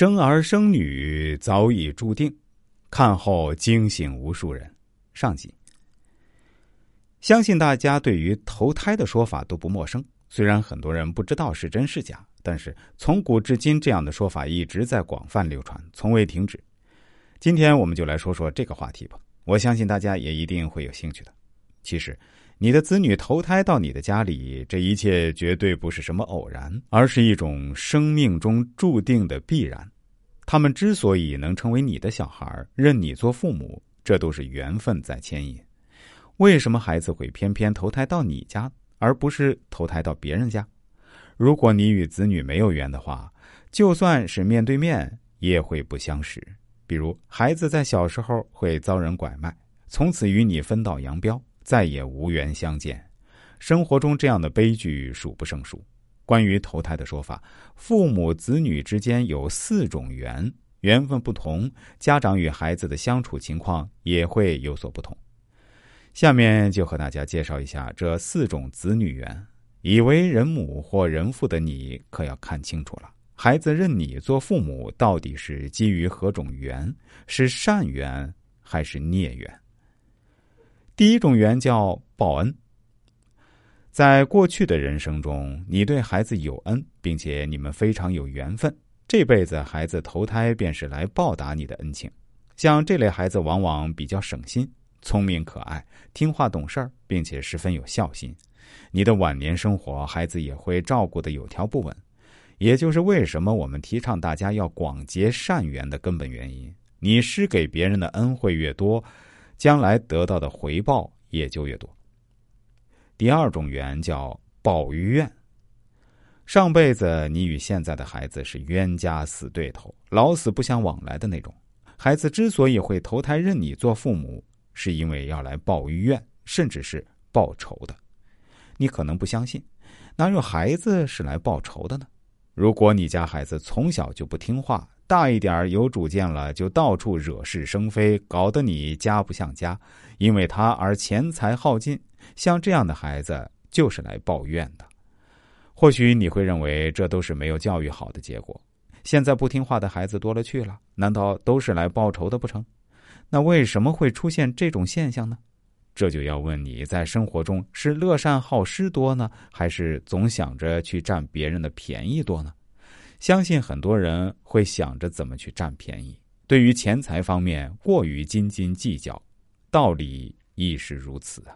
生儿生女早已注定，看后惊醒无数人。上集，相信大家对于投胎的说法都不陌生。虽然很多人不知道是真是假，但是从古至今，这样的说法一直在广泛流传，从未停止。今天我们就来说说这个话题吧。我相信大家也一定会有兴趣的。其实，你的子女投胎到你的家里，这一切绝对不是什么偶然，而是一种生命中注定的必然。他们之所以能成为你的小孩，认你做父母，这都是缘分在牵引。为什么孩子会偏偏投胎到你家，而不是投胎到别人家？如果你与子女没有缘的话，就算是面对面，也会不相识。比如，孩子在小时候会遭人拐卖，从此与你分道扬镳。再也无缘相见，生活中这样的悲剧数不胜数。关于投胎的说法，父母子女之间有四种缘，缘分不同，家长与孩子的相处情况也会有所不同。下面就和大家介绍一下这四种子女缘。以为人母或人父的你，可要看清楚了：孩子认你做父母，到底是基于何种缘？是善缘还是孽缘？第一种缘叫报恩。在过去的人生中，你对孩子有恩，并且你们非常有缘分，这辈子孩子投胎便是来报答你的恩情。像这类孩子，往往比较省心、聪明可爱、听话懂事儿，并且十分有孝心。你的晚年生活，孩子也会照顾的有条不紊。也就是为什么我们提倡大家要广结善缘的根本原因。你施给别人的恩惠越多。将来得到的回报也就越多。第二种缘叫报怨。上辈子你与现在的孩子是冤家死对头，老死不相往来的那种。孩子之所以会投胎认你做父母，是因为要来报怨，甚至是报仇的。你可能不相信，哪有孩子是来报仇的呢？如果你家孩子从小就不听话，大一点有主见了，就到处惹是生非，搞得你家不像家，因为他而钱财耗尽。像这样的孩子就是来抱怨的。或许你会认为这都是没有教育好的结果。现在不听话的孩子多了去了，难道都是来报仇的不成？那为什么会出现这种现象呢？这就要问你在生活中是乐善好施多呢，还是总想着去占别人的便宜多呢？相信很多人会想着怎么去占便宜，对于钱财方面过于斤斤计较，道理亦是如此啊。